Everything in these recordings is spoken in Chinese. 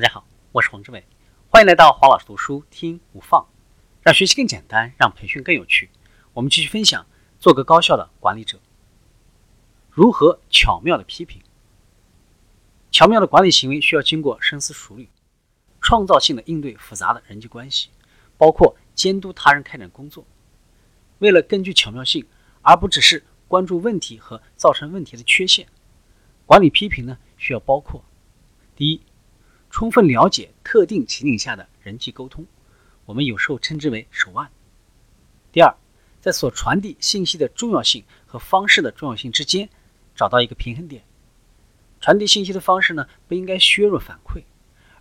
大家好，我是黄志伟，欢迎来到黄老师读书听无放，让学习更简单，让培训更有趣。我们继续分享，做个高效的管理者，如何巧妙的批评。巧妙的管理行为需要经过深思熟虑，创造性的应对复杂的人际关系，包括监督他人开展工作。为了更具巧妙性，而不只是关注问题和造成问题的缺陷，管理批评呢，需要包括第一。充分了解特定情景下的人际沟通，我们有时候称之为手腕。第二，在所传递信息的重要性和方式的重要性之间找到一个平衡点。传递信息的方式呢，不应该削弱反馈，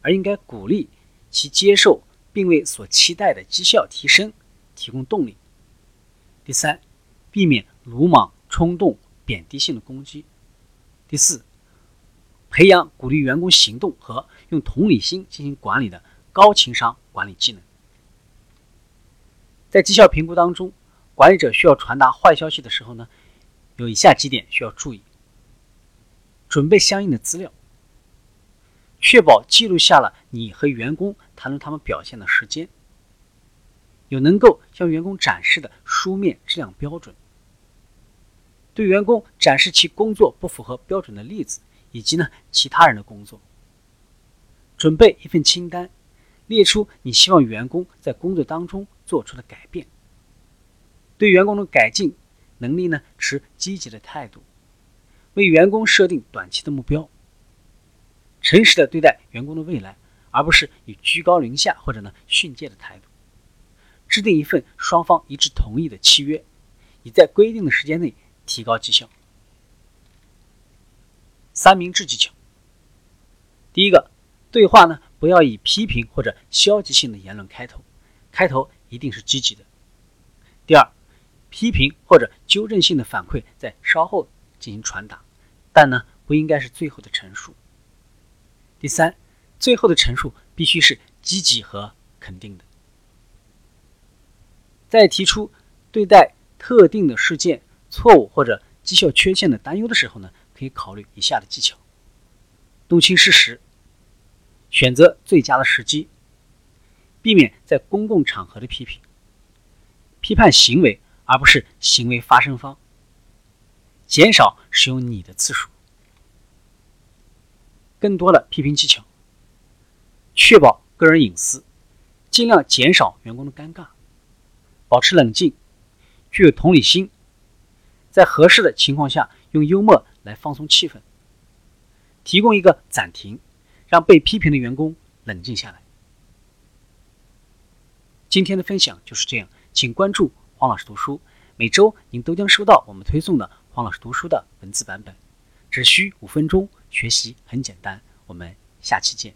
而应该鼓励其接受，并为所期待的绩效提升提供动力。第三，避免鲁莽、冲动、贬低性的攻击。第四。培养鼓励员工行动和用同理心进行管理的高情商管理技能。在绩效评估当中，管理者需要传达坏消息的时候呢，有以下几点需要注意：准备相应的资料，确保记录下了你和员工谈论他们表现的时间，有能够向员工展示的书面质量标准，对员工展示其工作不符合标准的例子。以及呢，其他人的工作，准备一份清单，列出你希望员工在工作当中做出的改变。对员工的改进能力呢，持积极的态度，为员工设定短期的目标，诚实的对待员工的未来，而不是以居高临下或者呢训诫的态度。制定一份双方一致同意的契约，以在规定的时间内提高绩效。三明治技巧。第一个，对话呢不要以批评或者消极性的言论开头，开头一定是积极的。第二，批评或者纠正性的反馈在稍后进行传达，但呢不应该是最后的陈述。第三，最后的陈述必须是积极和肯定的。在提出对待特定的事件、错误或者绩效缺陷的担忧的时候呢？可以考虑以下的技巧：弄清事实，选择最佳的时机，避免在公共场合的批评，批判行为而不是行为发生方，减少使用你的次数。更多的批评技巧，确保个人隐私，尽量减少员工的尴尬，保持冷静，具有同理心，在合适的情况下用幽默。来放松气氛，提供一个暂停，让被批评的员工冷静下来。今天的分享就是这样，请关注黄老师读书，每周您都将收到我们推送的黄老师读书的文字版本，只需五分钟，学习很简单。我们下期见。